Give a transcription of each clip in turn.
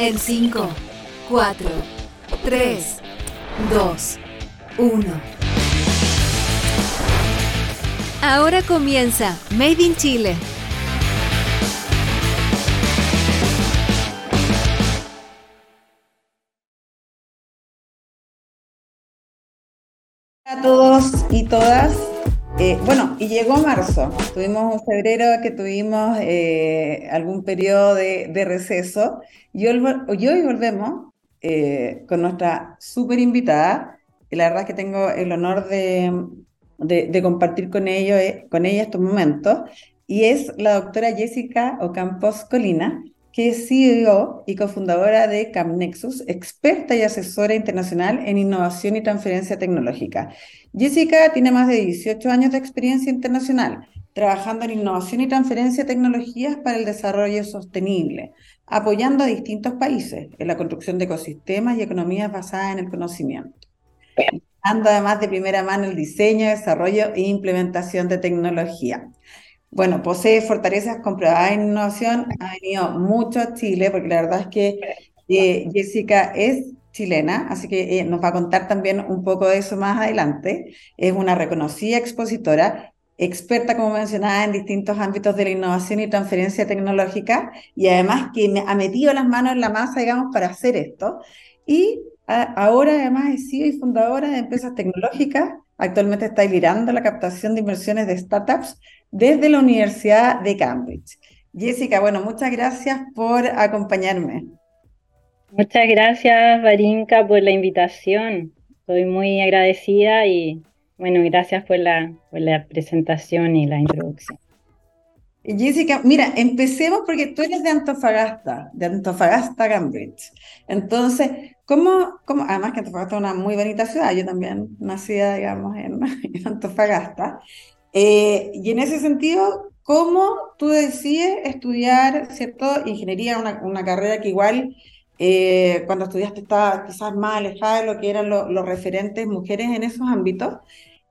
En 5, 4, 3, 2, 1. Ahora comienza Made in Chile. A todos y todas. Eh, bueno, y llegó marzo. Tuvimos un febrero que tuvimos eh, algún periodo de, receso y hoy, volvemos eh, con nuestra súper invitada. Y la verdad es que tengo el honor de, de, compartir con, ellos, con ella estos momentos. Y es la doctora Jessica Ocampos Colina, que es CEO y cofundadora de CamNexus, experta y asesora internacional en innovación y transferencia tecnológica. Jessica tiene más de 18 años de experiencia internacional, trabajando en innovación y transferencia de tecnologías para el desarrollo sostenible, apoyando a distintos países en la construcción de ecosistemas y economías basadas en el conocimiento. Dando además de primera mano el diseño, desarrollo e implementación de tecnología. Bueno, posee fortalezas comprobadas en innovación, ha venido mucho a Chile, porque la verdad es que eh, Jessica es chilena, así que eh, nos va a contar también un poco de eso más adelante. Es una reconocida expositora, experta, como mencionaba, en distintos ámbitos de la innovación y transferencia tecnológica, y además que me ha metido las manos en la masa, digamos, para hacer esto. Y ahora además es CEO y fundadora de empresas tecnológicas. Actualmente está liderando la captación de inversiones de startups desde la Universidad de Cambridge. Jessica, bueno, muchas gracias por acompañarme. Muchas gracias, Varinka, por la invitación. Estoy muy agradecida y, bueno, gracias por la, por la presentación y la introducción. Jessica, mira, empecemos porque tú eres de Antofagasta, de Antofagasta, Cambridge. Entonces, ¿cómo, cómo además que Antofagasta es una muy bonita ciudad, yo también nacida, digamos, en, en Antofagasta, eh, y en ese sentido, ¿cómo tú decides estudiar, ¿cierto? Ingeniería, una, carrera que igual eh, cuando estudiaste estaba quizás más alejada de lo que eran los referentes mujeres en esos ámbitos.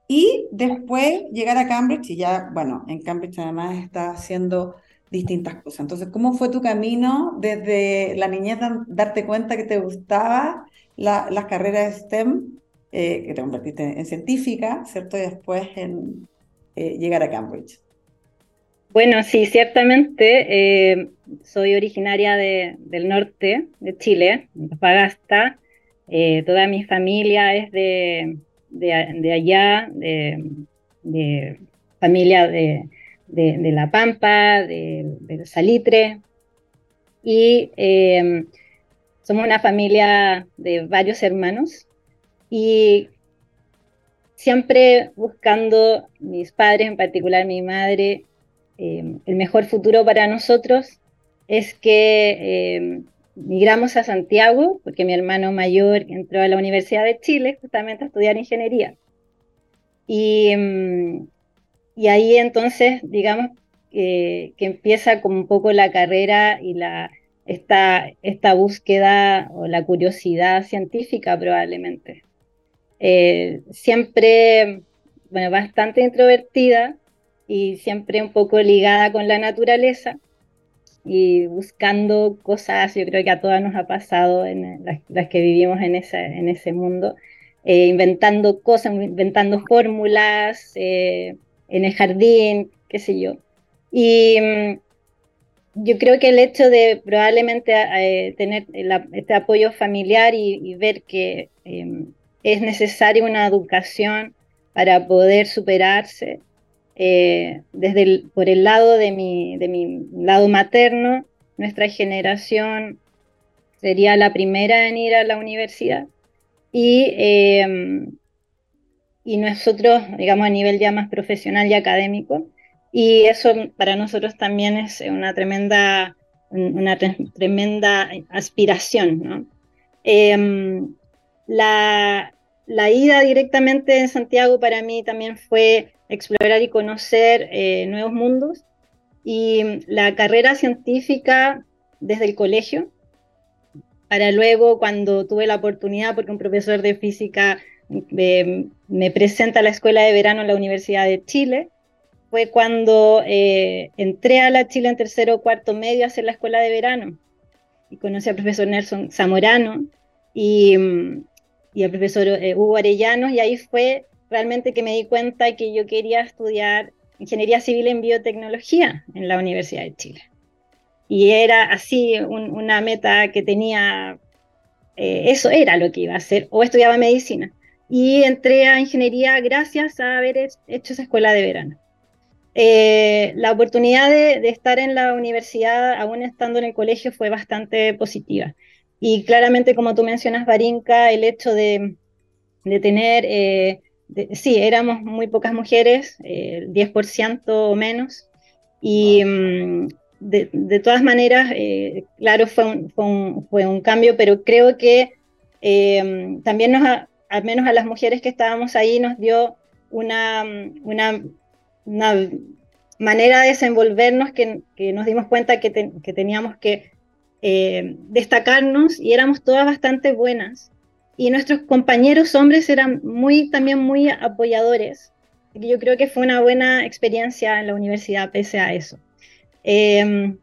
Y después llegar a Cambridge y ya, bueno, en Cambridge además está haciendo distintas cosas. Entonces, ¿cómo fue tu camino desde la niñez darte cuenta que te gustaba las carreras de STEM, eh, que te convertiste en científica, ¿cierto? Y después en, eh, llegar a Cambridge. Bueno, sí, ciertamente eh, soy originaria del norte de Chile, de Antofagasta. Eh, toda mi familia es de, allá, de, familia de, La Pampa, de, Salitre. Y somos una familia de varios hermanos. Y siempre buscando, mis padres, en particular mi madre, eh, el mejor futuro para nosotros es que eh, migramos a Santiago, porque mi hermano mayor entró a la Universidad de Chile justamente a estudiar ingeniería. Y, mm, y ahí entonces, digamos, que empieza como un poco la carrera y la, esta, esta búsqueda o la curiosidad científica probablemente. Eh, siempre, bueno, bastante introvertida y siempre un poco ligada con la naturaleza y buscando cosas, yo creo que a todas nos ha pasado en las, que vivimos en ese, en ese mundo, eh, inventando cosas, inventando fórmulas eh, en el jardín, qué sé yo. Y mm, yo creo que el hecho de probablemente tener este apoyo familiar y, ver que em, es necesaria una educación para poder superarse. Eh, desde por el lado de mi, de mi lado materno, nuestra generación sería la primera en ir a la universidad y, em, y nosotros, digamos, a nivel ya más profesional y académico. Y eso para nosotros también es una tremenda, una tremenda aspiración. ¿no? Em, la, la ida directamente en Santiago para mí también fue explorar y conocer eh, nuevos mundos y la carrera científica desde el colegio, para luego cuando tuve la oportunidad, porque un profesor de física eh, me presenta a la escuela de verano en la Universidad de Chile, fue cuando eh, entré a la Chile en tercero o cuarto medio a hacer la escuela de verano. y conocí al profesor Nelson Zamorano y, mm, y al profesor eh, Hugo Arellano, y ahí fue realmente que me di cuenta que yo quería estudiar ingeniería civil en biotecnología en la Universidad de Chile. Y era así una meta que tenía, eh, eso era lo que iba a hacer, o estudiaba medicina. Y entré a ingeniería gracias a haber hecho esa escuela de verano. Eh, la oportunidad de, estar en la universidad, aún estando en el colegio, fue bastante positiva. Y claramente, como tú mencionas, Barinka, el hecho de, tener, eh, sí, éramos muy pocas mujeres, el 10% o menos, y mm, de, todas maneras, eh, claro, fue un, fue, un, cambio, pero creo que también nos, al menos a las mujeres que estábamos ahí, nos dio una, una una manera de desenvolvernos que, nos dimos cuenta que, teníamos que eh, destacarnos y éramos todas bastante buenas. Y nuestros compañeros hombres eran muy, también muy apoyadores. Yo creo que fue una buena experiencia en la universidad pese a eso. Em,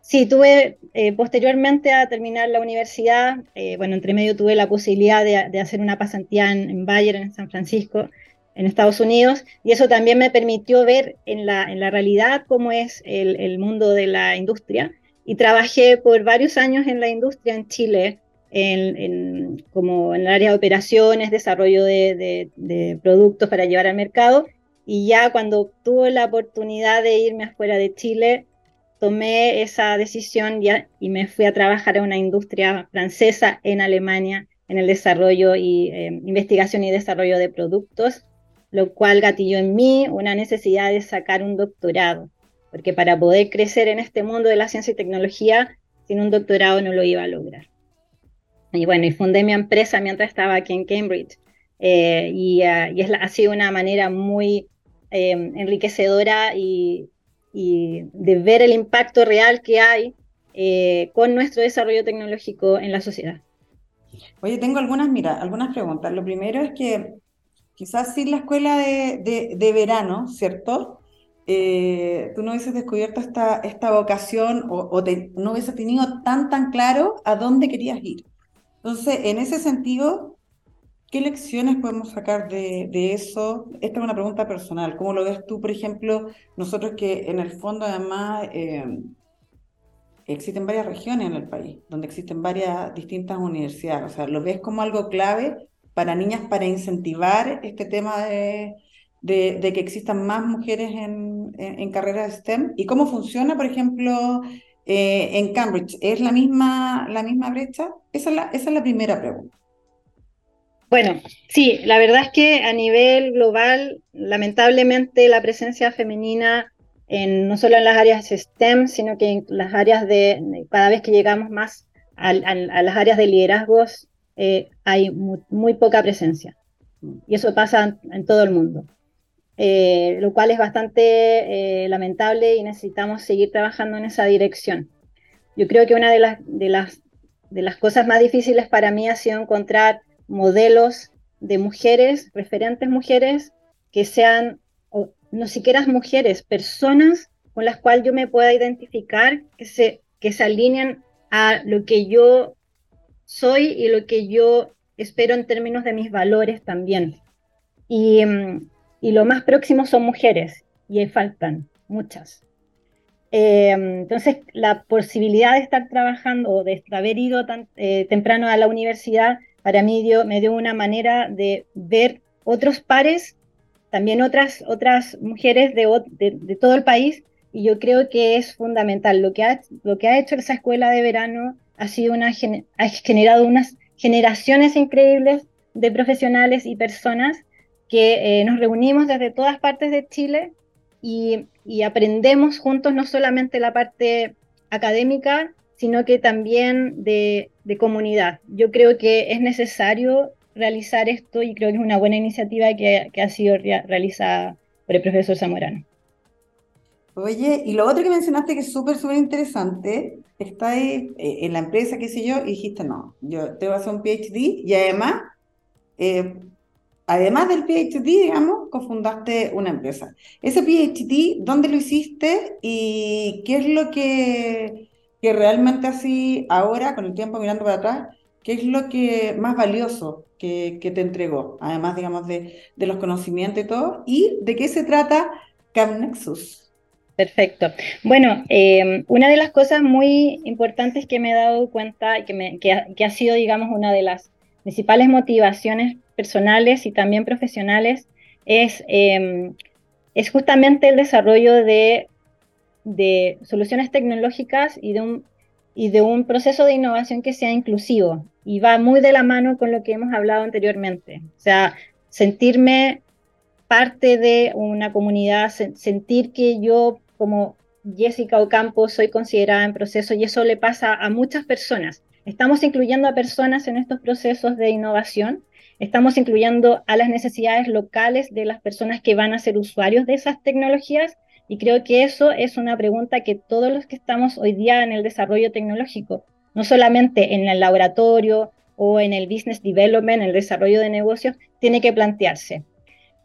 sí, tuve eh, posteriormente a terminar la universidad, eh, bueno, entre medio tuve la posibilidad de, hacer una pasantía en, en Bayern, en San Francisco, en Estados Unidos y eso también me permitió ver en la, en la realidad cómo es el, mundo de la industria y trabajé por varios años en la industria en Chile, en, como en el área de operaciones, desarrollo de, productos para llevar al mercado. Y ya cuando tuve la oportunidad de irme afuera de Chile, tomé esa decisión y me fui a trabajar en una industria francesa en Alemania en el desarrollo y eh, investigación y desarrollo de productos lo cual gatilló en mí una necesidad de sacar un doctorado, porque para poder crecer en este mundo de la ciencia y tecnología, sin un doctorado no lo iba a lograr. Y bueno, y fundé mi empresa mientras estaba aquí en Cambridge, eh, y, uh, y es ha sido una manera muy eh, enriquecedora y, y, de ver el impacto real que hay eh, con nuestro desarrollo tecnológico en la sociedad. Oye, tengo algunas, mira, algunas preguntas. Lo primero es que quizás sin la escuela de, verano, ¿cierto? Eh, tú no hubieses descubierto esta, esta vocación o, no hubieses tenido tan, tan claro a dónde querías ir. Entonces, en ese sentido, ¿qué lecciones podemos sacar de, eso? Esta es una pregunta personal. ¿Cómo lo ves tú, por ejemplo, nosotros que en el fondo además... Eh, existen varias regiones en el país, donde existen varias distintas universidades. O sea, ¿lo ves como algo clave para niñas para incentivar este tema de, de, que existan más mujeres en, en, carreras STEM? ¿Y cómo funciona, por ejemplo, eh, en Cambridge? ¿Es la misma, la misma brecha? Esa es la, esa es la primera pregunta. Bueno, sí, la verdad es que a nivel global, lamentablemente la presencia femenina en, no solo en las áreas STEM, sino que en las áreas de, cada vez que llegamos más a, las áreas de liderazgos eh, hay muy, poca presencia. Y eso pasa en todo el mundo. Eh, lo cual es bastante eh, lamentable y necesitamos seguir trabajando en esa dirección. Yo creo que una de las, de, las, de las cosas más difíciles para mí ha sido encontrar modelos de mujeres, referentes mujeres, que sean, no siquiera mujeres, personas con las cuales yo me pueda identificar, que se, que se alineen a lo que yo soy y lo que yo espero en términos de mis valores también. Y, mm, lo más próximo son mujeres, y faltan muchas. Eh, entonces, la posibilidad de estar trabajando o de haber ido tan eh, temprano a la universidad, para mí dio, me dio una manera de ver otros pares, también otras, otras mujeres de, de, todo el país, y yo creo que es fundamental. Lo que ha, lo que ha hecho esa escuela de verano ha, sido una, ha generado unas generaciones increíbles de profesionales y personas que eh, nos reunimos desde todas partes de Chile y, aprendemos juntos no solamente la parte académica, sino que también de, comunidad. Yo creo que es necesario realizar esto y creo que es una buena iniciativa que, ha sido realizada por el profesor Zamorano. Oye, y lo otro que mencionaste que es súper, súper interesante está ahí eh, en la empresa, qué sé yo, y dijiste, no, yo te voy a hacer un PhD y además, eh, además del PhD, digamos, cofundaste una empresa. Ese PhD, ¿dónde lo hiciste y qué es lo que, que realmente así, ahora, con el tiempo mirando para atrás, ¿qué es lo que más valioso que, te entregó? Además, digamos, de, los conocimientos y todo. ¿Y de qué se trata CamNexus? Perfecto. Bueno, eh, una de las cosas muy importantes que me he dado cuenta, que, me, que, ha, sido, digamos, una de las principales motivaciones personales y también profesionales, es, eh, es justamente el desarrollo de de soluciones tecnológicas y de, un, y de un proceso de innovación que sea inclusivo y va muy de la mano con lo que hemos hablado anteriormente. O sea, sentirme parte de una comunidad, sentir que yo como Jessica Ocampo soy considerada en proceso y eso le pasa a muchas personas. Estamos incluyendo a personas en estos procesos de innovación, estamos incluyendo a las necesidades locales de las personas que van a ser usuarios de esas tecnologías y creo que eso es una pregunta que todos los que estamos hoy día en el desarrollo tecnológico, no solamente en el laboratorio o en el business development, en el desarrollo de negocios, tiene que plantearse.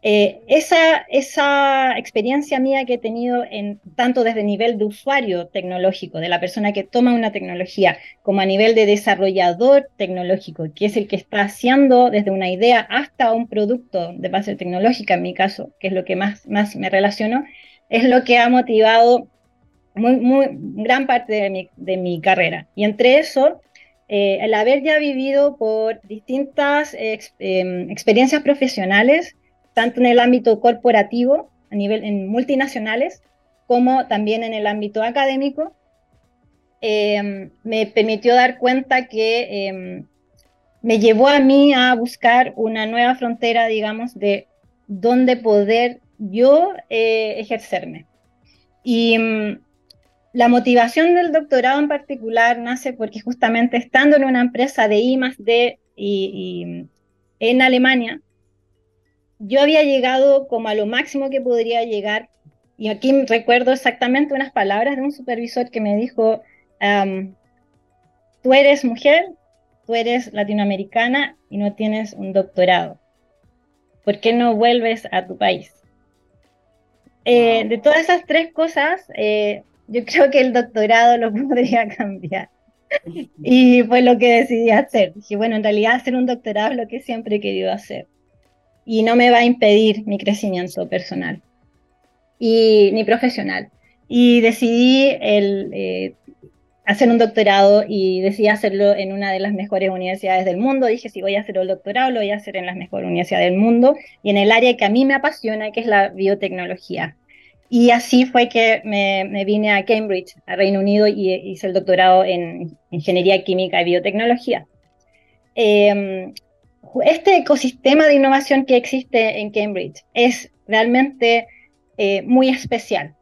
Eh, esa, esa experiencia mía que he tenido en, tanto desde el nivel de usuario tecnológico, de la persona que toma una tecnología, como a nivel de desarrollador tecnológico, que es el que está haciendo desde una idea hasta un producto de base tecnológica, en mi caso, que es lo que más, más me relaciono, es lo que ha motivado muy, muy, gran parte de mi, de mi carrera. Y entre eso, eh, el haber ya vivido por distintas em, experiencias profesionales, tanto en el ámbito corporativo, a nivel en multinacionales, como también en el ámbito académico, em, me permitió dar cuenta que em, me llevó a mí a buscar una nueva frontera, digamos, de dónde poder yo eh, ejercerme. Y mm, la motivación del doctorado en particular nace porque justamente estando en una empresa de I D y, en Alemania, yo había llegado como a lo máximo que podría llegar. Y aquí recuerdo exactamente unas palabras de un supervisor que me dijo, tú eres mujer, tú eres latinoamericana y no tienes un doctorado. ¿Por qué no vuelves a tu país? Eh, de todas esas tres cosas, eh, yo creo que el doctorado lo podría cambiar. y fue lo que decidí hacer. Dije, bueno, en realidad hacer un doctorado es lo que siempre he querido hacer. Y no me va a impedir mi crecimiento personal y ni profesional. Y decidí eh, hacer un doctorado y decidí hacerlo en una de las mejores universidades del mundo. Dije, si voy a hacer el doctorado, lo voy a hacer en las mejores universidades del mundo y en el área que a mí me apasiona, que es la biotecnología. Y así fue que me, vine a Cambridge, a Reino Unido, y hice el doctorado en Ingeniería Química y Biotecnología. Em, este ecosistema de innovación que existe en Cambridge es realmente eh, muy especial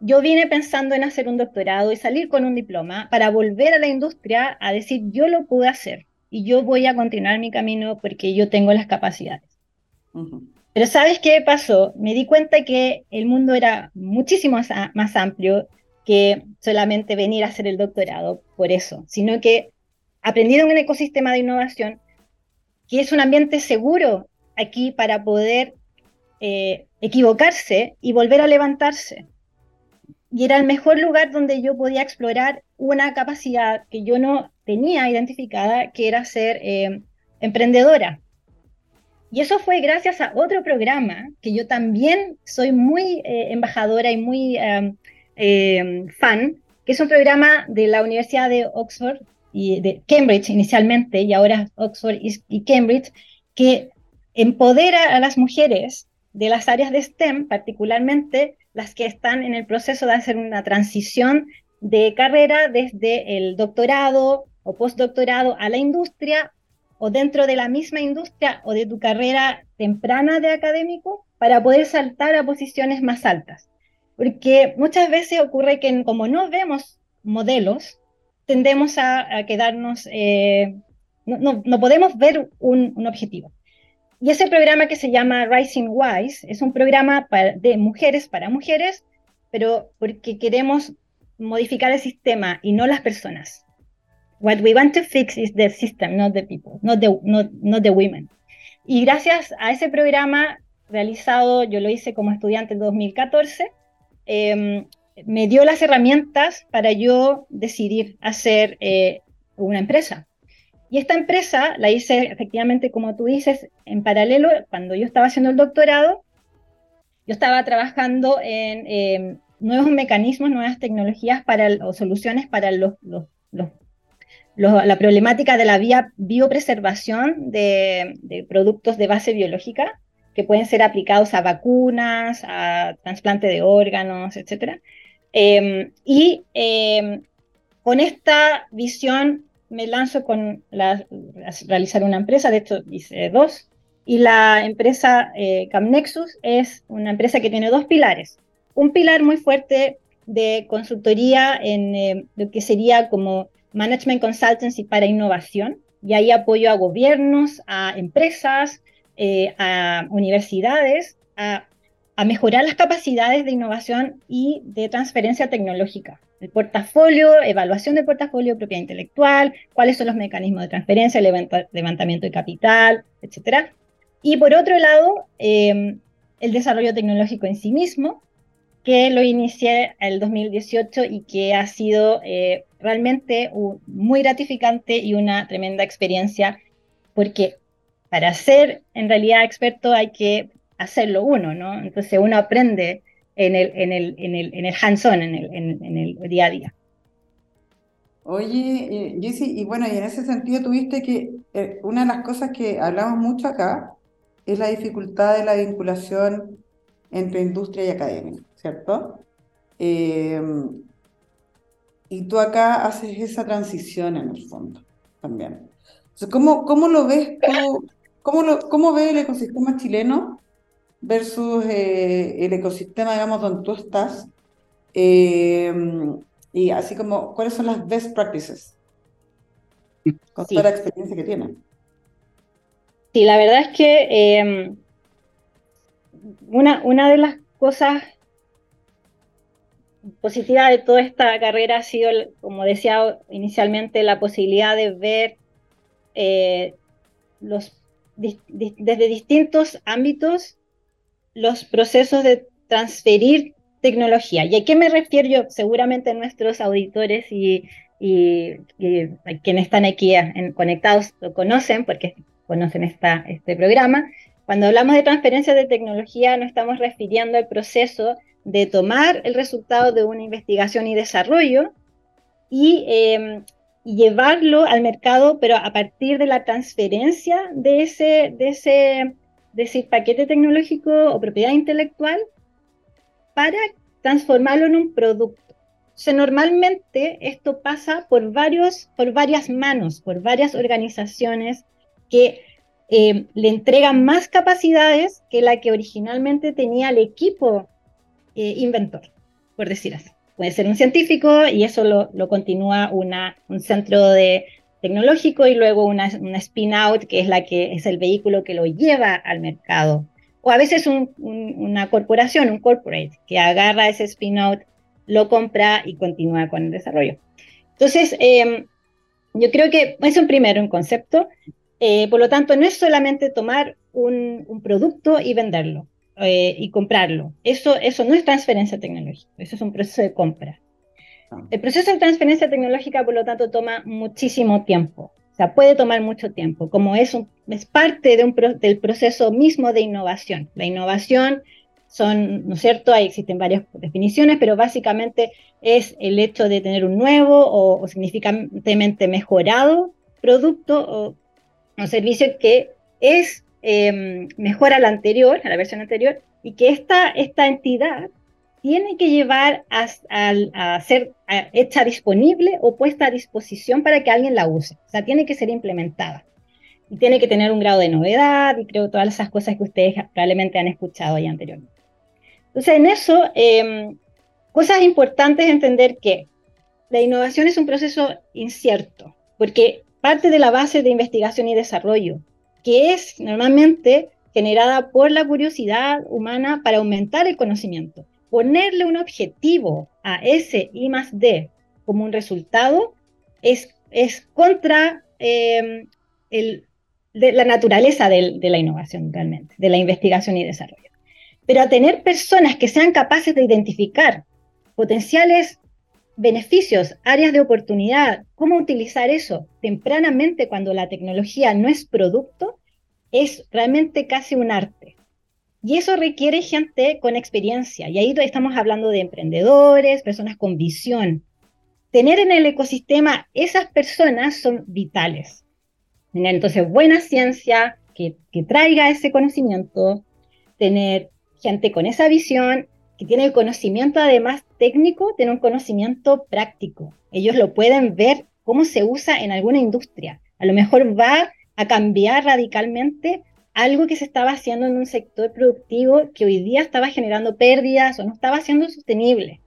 yo vine pensando en hacer un doctorado y salir con un diploma para volver a la industria a decir yo lo pude hacer y yo voy a continuar mi camino porque yo tengo las capacidades. Pero ¿sabes qué pasó? Me di cuenta que el mundo era muchísimo más amplio que solamente venir a hacer el doctorado por eso, sino que aprendí de un ecosistema de innovación que es un ambiente seguro aquí para poder eh, equivocarse y volver a levantarse y era el mejor lugar donde yo podía explorar una capacidad que yo no tenía identificada, que era ser eh, emprendedora. Y eso fue gracias a otro programa que yo también soy muy eh, embajadora y muy fan, que es un programa de la Universidad de Oxford y de Cambridge inicialmente, y ahora Oxford y Cambridge, que empodera a las mujeres de las áreas de STEM, particularmente las que están en el proceso de hacer una transición de carrera desde el doctorado o postdoctorado a la industria o dentro de la misma industria o de tu carrera temprana de académico para poder saltar a posiciones más altas. Porque muchas veces ocurre que como no vemos modelos, tendemos a, quedarnos, eh, no, podemos ver un objetivo. Y ese programa que se llama Rising Wise es un programa de mujeres para mujeres, pero porque queremos modificar el sistema y no las personas. What we want to fix is the system, not the people, not the, not, the women. Y gracias a ese programa realizado, yo lo hice como estudiante en 2014, em, me dio las herramientas para yo decidir hacer eh, una empresa. Y esta empresa la hice efectivamente, como tú dices, en paralelo, cuando yo estaba haciendo el doctorado, yo estaba trabajando en em, nuevos mecanismos, nuevas tecnologías para, o soluciones para los, la problemática de la vía biopreservación de, de productos de base biológica que pueden ser aplicados a vacunas, a trasplante de órganos, etc. Em, y em, con esta visión me lanzo con la, realizar una empresa, de hecho hice dos, y la empresa eh, CamNexus es una empresa que tiene dos pilares. Un pilar muy fuerte de consultoría en eh, lo que sería como Management Consultancy para innovación, y ahí apoyo a gobiernos, a empresas, eh, a universidades a, mejorar las capacidades de innovación y de transferencia tecnológica. El portafolio, evaluación del portafolio, propiedad intelectual, cuáles son los mecanismos de transferencia, levantamiento de capital, etc. Y por otro lado, em, el desarrollo tecnológico en sí mismo, que lo inicié el 2018 y que ha sido eh, realmente muy gratificante y una tremenda experiencia, porque para ser en realidad experto hay que hacerlo uno, ¿no? Entonces uno aprende en el, en el, en el, en el hands-on, en el, en, el día a día. Oye, eh, Jessy, y bueno, y en ese sentido tuviste que eh, una de las cosas que hablamos mucho acá es la dificultad de la vinculación entre industria y academia, ¿cierto? Eh, y tú acá haces esa transición en el fondo también. ¿cómo, ¿Cómo lo ves tú ¿Cómo, lo, cómo ve el ecosistema chileno versus eh, el ecosistema, digamos, donde tú estás? Eh, y así como, ¿cuáles son las best practices? Con toda la experiencia que tienen. Sí, la verdad es que em, una, una de las cosas positivas de toda esta carrera ha sido, como decía inicialmente, la posibilidad de ver eh, los desde distintos ámbitos los procesos de transferir tecnología. ¿Y a qué me refiero yo? Seguramente nuestros auditores y, quienes están aquí conectados lo conocen porque conocen esta, este programa. Cuando hablamos de transferencia de tecnología no estamos refiriendo al proceso de tomar el resultado de una investigación y desarrollo y y llevarlo al mercado, pero a partir de la transferencia de ese, de ese, de ese paquete tecnológico o propiedad intelectual para transformarlo en un producto. Normalmente esto pasa por, varios, por varias manos, por varias organizaciones que eh, le entregan más capacidades que la que originalmente tenía el equipo eh, inventor, por decir así puede ser un científico y eso lo, continúa una, un centro de tecnológico y luego una, spin-out que es la que es el vehículo que lo lleva al mercado. O a veces una corporación, un corporate, que agarra ese spin-out, lo compra y continúa con el desarrollo. Entonces, em, yo creo que es un primero un concepto. Eh, por lo tanto, no es solamente tomar un, un producto y venderlo. Eh, y comprarlo. Eso, eso no es transferencia tecnológica, eso es un proceso de compra. El proceso de transferencia tecnológica, por lo tanto, toma muchísimo tiempo. O sea, puede tomar mucho tiempo, como es, parte del proceso mismo de innovación. La innovación son, ¿no es cierto? Ahí existen varias definiciones, pero básicamente es el hecho de tener un nuevo o, significativamente mejorado producto o, o servicio que es eh, mejora a la anterior, a la versión anterior, y que esta, esta entidad tiene que llevar a, ser hecha disponible o puesta a disposición para que alguien la use. O sea, tiene que ser implementada. Y tiene que tener un grado de novedad y creo todas esas cosas que ustedes probablemente han escuchado ahí anteriormente. Entonces, en eso, em, cosas importantes entender que la innovación es un proceso incierto, porque parte de la base de investigación y desarrollo que es normalmente generada por la curiosidad humana para aumentar el conocimiento. Ponerle un objetivo a ese I más D como un resultado es, es contra de la naturaleza de, de la innovación realmente, de la investigación y desarrollo. Pero a tener personas que sean capaces de identificar potenciales beneficios, áreas de oportunidad, cómo utilizar eso tempranamente cuando la tecnología no es producto, es realmente casi un arte. Y eso requiere gente con experiencia. Y ahí estamos hablando de emprendedores, personas con visión. Tener en el ecosistema esas personas son vitales. Entonces, buena ciencia que, que traiga ese conocimiento, tener gente con esa visión, que tiene el conocimiento además técnico, tiene un conocimiento práctico. Ellos lo pueden ver cómo se usa en alguna industria. A lo mejor va a cambiar radicalmente algo que se estaba haciendo en un sector productivo que hoy día estaba generando pérdidas o no estaba siendo sostenible.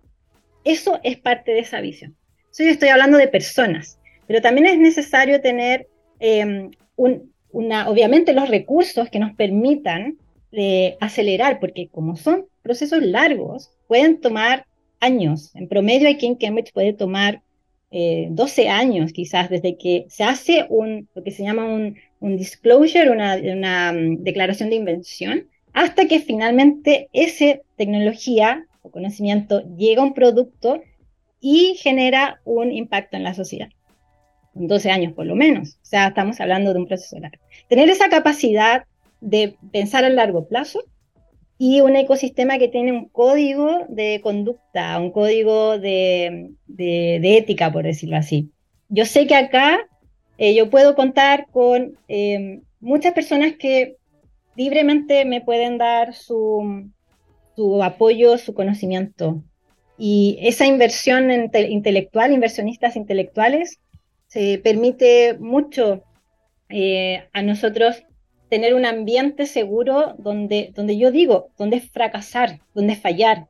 Eso es parte de esa visión. yo estoy hablando de personas, pero también es necesario tener em, una, obviamente los recursos que nos permitan eh, acelerar, porque como son procesos largos, pueden tomar años. En promedio aquí en Cambridge puede tomar 12 eh, años quizás desde que se hace un, lo que se llama un, un disclosure, una, um, declaración de invención, hasta que finalmente esa tecnología o conocimiento llega a un producto y genera un impacto en la sociedad. 12 años por lo menos. O sea, estamos hablando de un proceso largo. Tener esa capacidad de pensar a largo plazo y un ecosistema que tiene un código de conducta, un código de, ética, por decirlo así. Yo sé que acá eh, yo puedo contar con eh, muchas personas que libremente me pueden dar su, su apoyo, su conocimiento. Y esa inversión intelectual, inversionistas intelectuales, se permite mucho eh, a nosotros tener un ambiente seguro donde, donde yo digo, donde fracasar, donde fallar,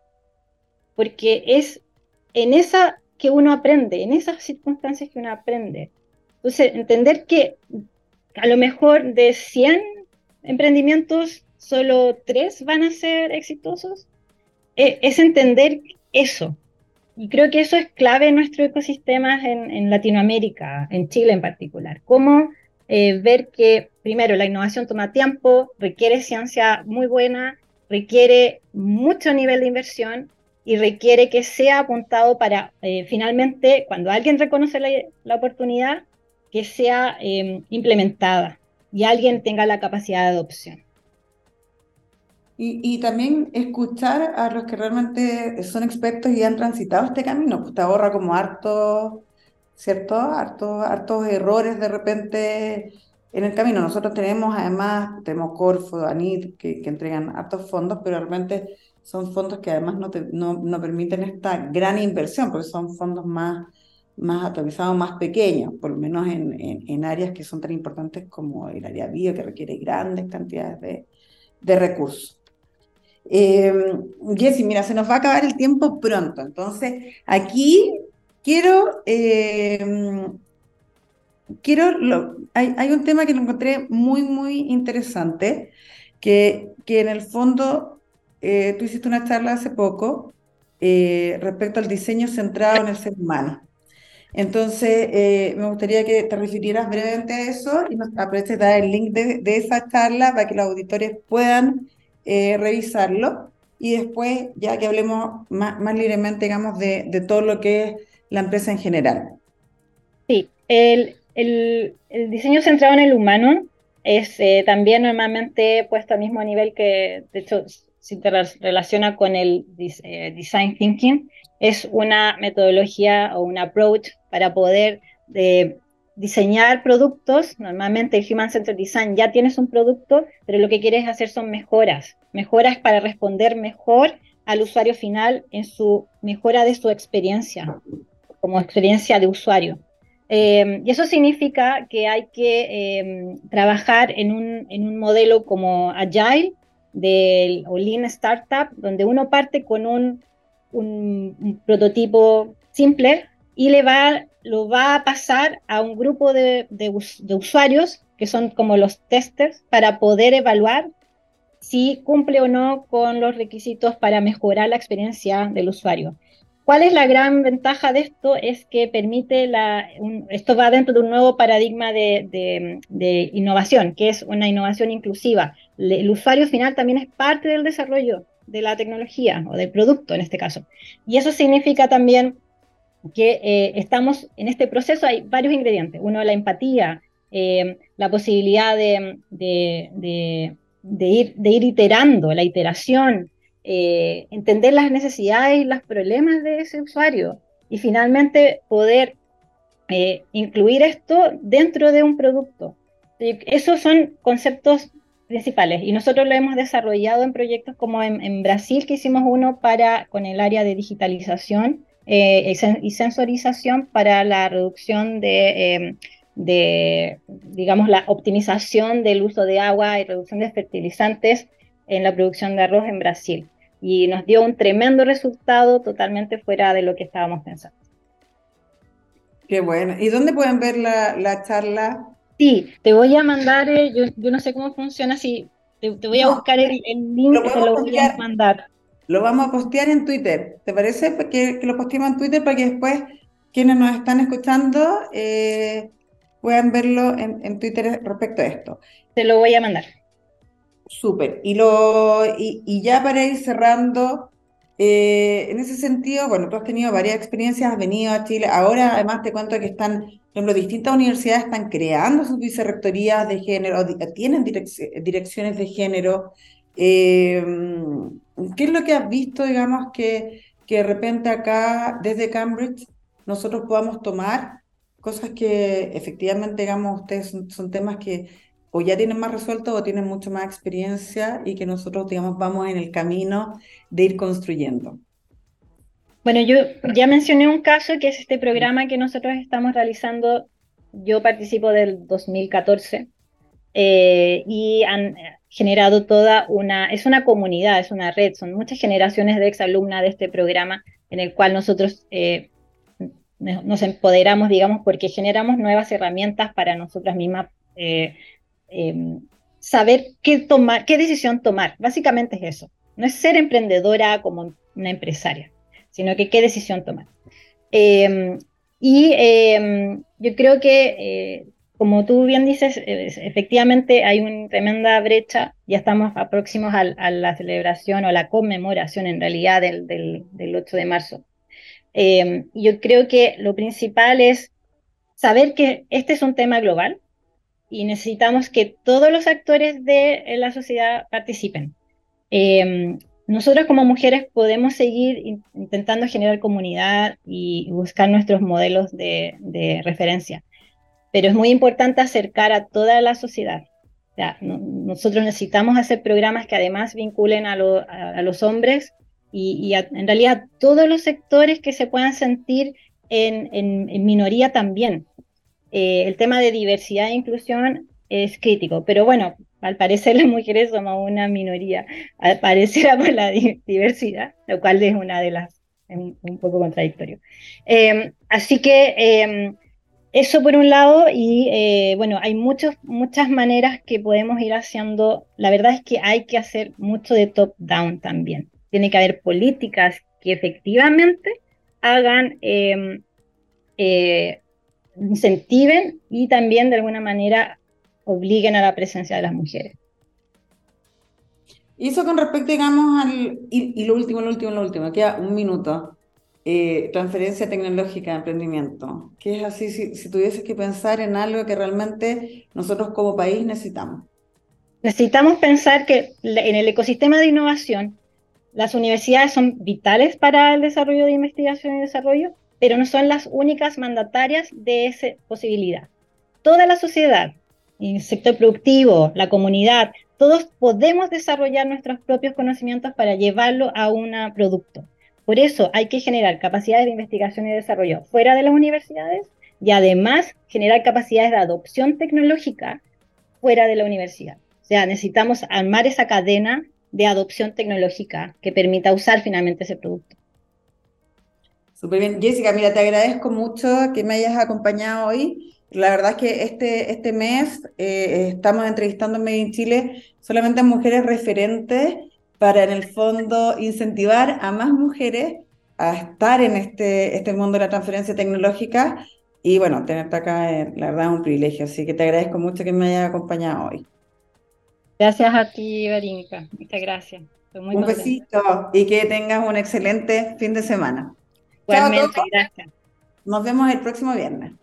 porque es en esa que uno aprende, en esas circunstancias que uno aprende. Entonces, entender que a lo mejor de 100 emprendimientos, solo 3 van a ser exitosos, e, es, entender eso. Y creo que eso es clave en nuestro ecosistema en, en Latinoamérica, en Chile en particular. Cómo eh, ver que, primero, la innovación toma tiempo, requiere ciencia muy buena, requiere mucho nivel de inversión y requiere que sea apuntado para, eh, finalmente, cuando alguien reconoce la, oportunidad, que sea em, implementada y alguien tenga la capacidad de adopción. Y, también escuchar a los que realmente son expertos y han transitado este camino, pues te ahorra como harto ¿cierto? Hartos, hartos errores de repente en el camino. Nosotros tenemos además, tenemos Corfo, ANIT, que, que entregan hartos fondos, pero realmente son fondos que además no, no, permiten esta gran inversión, porque son fondos más, más atomizados, más pequeños, por lo menos en, en, áreas que son tan importantes como el área bio, que requiere grandes cantidades de, de recursos. Eh, Jessy, mira, se nos va a acabar el tiempo pronto, entonces aquí Quiero, eh, quiero hay, un tema que lo encontré muy, muy interesante, que, que en el fondo eh, tú hiciste una charla hace poco eh, respecto al diseño centrado en el ser humano. Entonces, me gustaría que te refirieras brevemente a eso y nos aproveches de dar el link de, esa charla para que los auditores puedan revisarlo y después, ya que hablemos más, más libremente, digamos, de, de todo lo que es la empresa en general. Sí, el, el, diseño centrado en el humano es eh, también normalmente puesto al mismo nivel que, de hecho, se relaciona con el eh, design thinking. Es una metodología o un approach para poder de, diseñar productos. Normalmente el Human Centered Design ya tienes un producto, pero lo que quieres hacer son mejoras. Mejoras para responder mejor al usuario final en su mejora de su experiencia como experiencia de usuario. Eh, y eso significa que hay que eh, trabajar en un, en un, modelo como Agile del, o Lean Startup, donde uno parte con un, un, prototipo simple y le va, lo va a pasar a un grupo de, de, de usuarios que son como los testers para poder evaluar si cumple o no con los requisitos para mejorar la experiencia del usuario. ¿Cuál es la gran ventaja de esto? Es que permite, la, esto va dentro de un nuevo paradigma de, innovación, que es una innovación inclusiva. el usuario final también es parte del desarrollo de la tecnología o del producto en este caso. Y eso significa también que eh, estamos en este proceso, hay varios ingredientes. Uno, la empatía, eh, la posibilidad de, de, ir, de ir iterando, la iteración, eh, entender las necesidades y los problemas de ese usuario y finalmente poder incluir esto dentro de un producto. Esos son conceptos principales y nosotros lo hemos desarrollado en proyectos como en, en Brasil, que hicimos uno para, con el área de digitalización eh, y sensorización para la reducción de, em, de, digamos, la optimización del uso de agua y reducción de fertilizantes en la producción de arroz en Brasil. Y nos dio un tremendo resultado totalmente fuera de lo que estábamos pensando. Qué bueno. ¿Y dónde pueden ver la, la charla? Sí, te voy a mandar, eh, yo, yo, no sé cómo funciona, si te, voy a buscar el, link y te lo voy a mandar. Lo vamos a postear en Twitter. ¿Te parece que, que lo posteemos en Twitter para que después quienes nos están escuchando eh, puedan verlo en, Twitter respecto a esto? Te lo voy a mandar. Súper. Y, lo, y, ya para ir cerrando, eh, en ese sentido, bueno, tú has tenido varias experiencias, has venido a Chile. Ahora, además, te cuento que están, por ejemplo, distintas universidades están creando sus vicerrectorías de género, tienen direcciones de género. Eh, ¿Qué es lo que has visto, digamos, que, que de repente acá, desde Cambridge, nosotros podamos tomar cosas que efectivamente, digamos, ustedes son, temas que o ya tienen más resuelto o tienen mucho más experiencia y que nosotros, digamos, vamos en el camino de ir construyendo? Bueno, yo ya mencioné un caso que es este programa que nosotros estamos realizando. Yo participo del 2014 eh, y han, generado toda una, es una comunidad, es una red, son muchas generaciones de exalumnas de este programa en el cual nosotros eh, nos empoderamos, digamos, porque generamos nuevas herramientas para nosotras mismas eh, em, saber qué, tomar, qué decisión tomar. Básicamente es eso. No es ser emprendedora como una empresaria, sino que qué decisión tomar. Em, y em, yo creo que eh, como tú bien dices, efectivamente hay una tremenda brecha, ya estamos próximos a, la celebración o la conmemoración en realidad del, 8 de marzo. Eh, yo creo que lo principal es saber que este es un tema global y necesitamos que todos los actores de la sociedad participen. Eh, como mujeres podemos seguir intentando generar comunidad y buscar nuestros modelos de referencia pero es muy importante acercar a toda la sociedad. nosotros necesitamos hacer programas que además vinculen a, los hombres y, en realidad todos los sectores que se puedan sentir en, minoría también. Eh, el tema de diversidad e inclusión es crítico, pero bueno, al parecer las mujeres somos una minoría, al parecer por la diversidad, lo cual es una de las, un, un poco contradictorio. Eh, así que eh, eso por un lado, y eh, bueno, hay muchos, muchas maneras que podemos ir haciendo. La verdad es que hay que hacer mucho de top-down también. Tiene que haber políticas que efectivamente hagan, em, eh, incentiven y también de alguna manera obliguen a la presencia de las mujeres. Y eso con respecto, digamos, al. Y, y lo último, lo último, lo último, queda un minuto. Eh, transferencia tecnológica de emprendimiento, que es así si, si, tuvieses que pensar en algo que realmente nosotros como país necesitamos. Necesitamos pensar que en el ecosistema de innovación las universidades son vitales para el desarrollo de investigación y desarrollo, pero no son las únicas mandatarias de esa posibilidad. Toda la sociedad, el sector productivo, la comunidad, todos podemos desarrollar nuestros propios conocimientos para llevarlo a un producto. Por eso hay que generar capacidades de investigación y desarrollo fuera de las universidades y además generar capacidades de adopción tecnológica fuera de la universidad. O sea, necesitamos armar esa cadena de adopción tecnológica que permita usar finalmente ese producto. Súper bien. Jessica, mira, te agradezco mucho que me hayas acompañado hoy. La verdad es que este, este mes eh, estamos entrevistando en Made Chile solamente a mujeres referentes para en el fondo incentivar a más mujeres a estar en este, este mundo de la transferencia tecnológica y bueno, tenerte acá, eh, la verdad es un privilegio, así que te agradezco mucho que me hayas acompañado hoy. Gracias a ti, Verónica. Muchas gracias. un besito y que tengas un excelente fin de semana. Igualmente, gracias. Nos vemos el próximo viernes.